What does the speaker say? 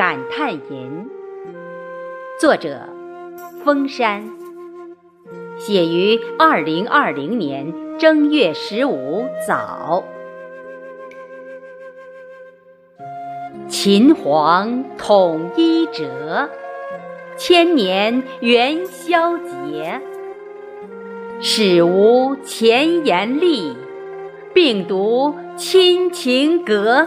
感叹吟》，作者：封山，写于二零二零年正月十五早。秦皇统一者，千年元宵节。史无前言例，病毒亲情隔。